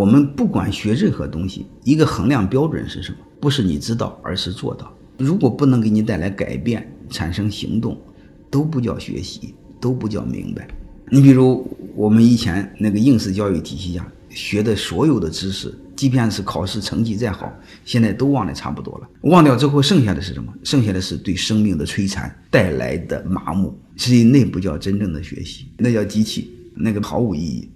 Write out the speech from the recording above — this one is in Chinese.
我们不管学任何东西一个衡量标准是什么不是你知道而是做到如果不能给你带来改变产生行动都不叫学习都不叫明白。你比如我们以前那个应试教育体系下学的所有的知识即便是考试成绩再好现在都忘得差不多了。忘掉之后剩下的是什么？剩下的是对生命的摧残带来的麻木所以那不叫真正的学习那叫机器那个毫无意义。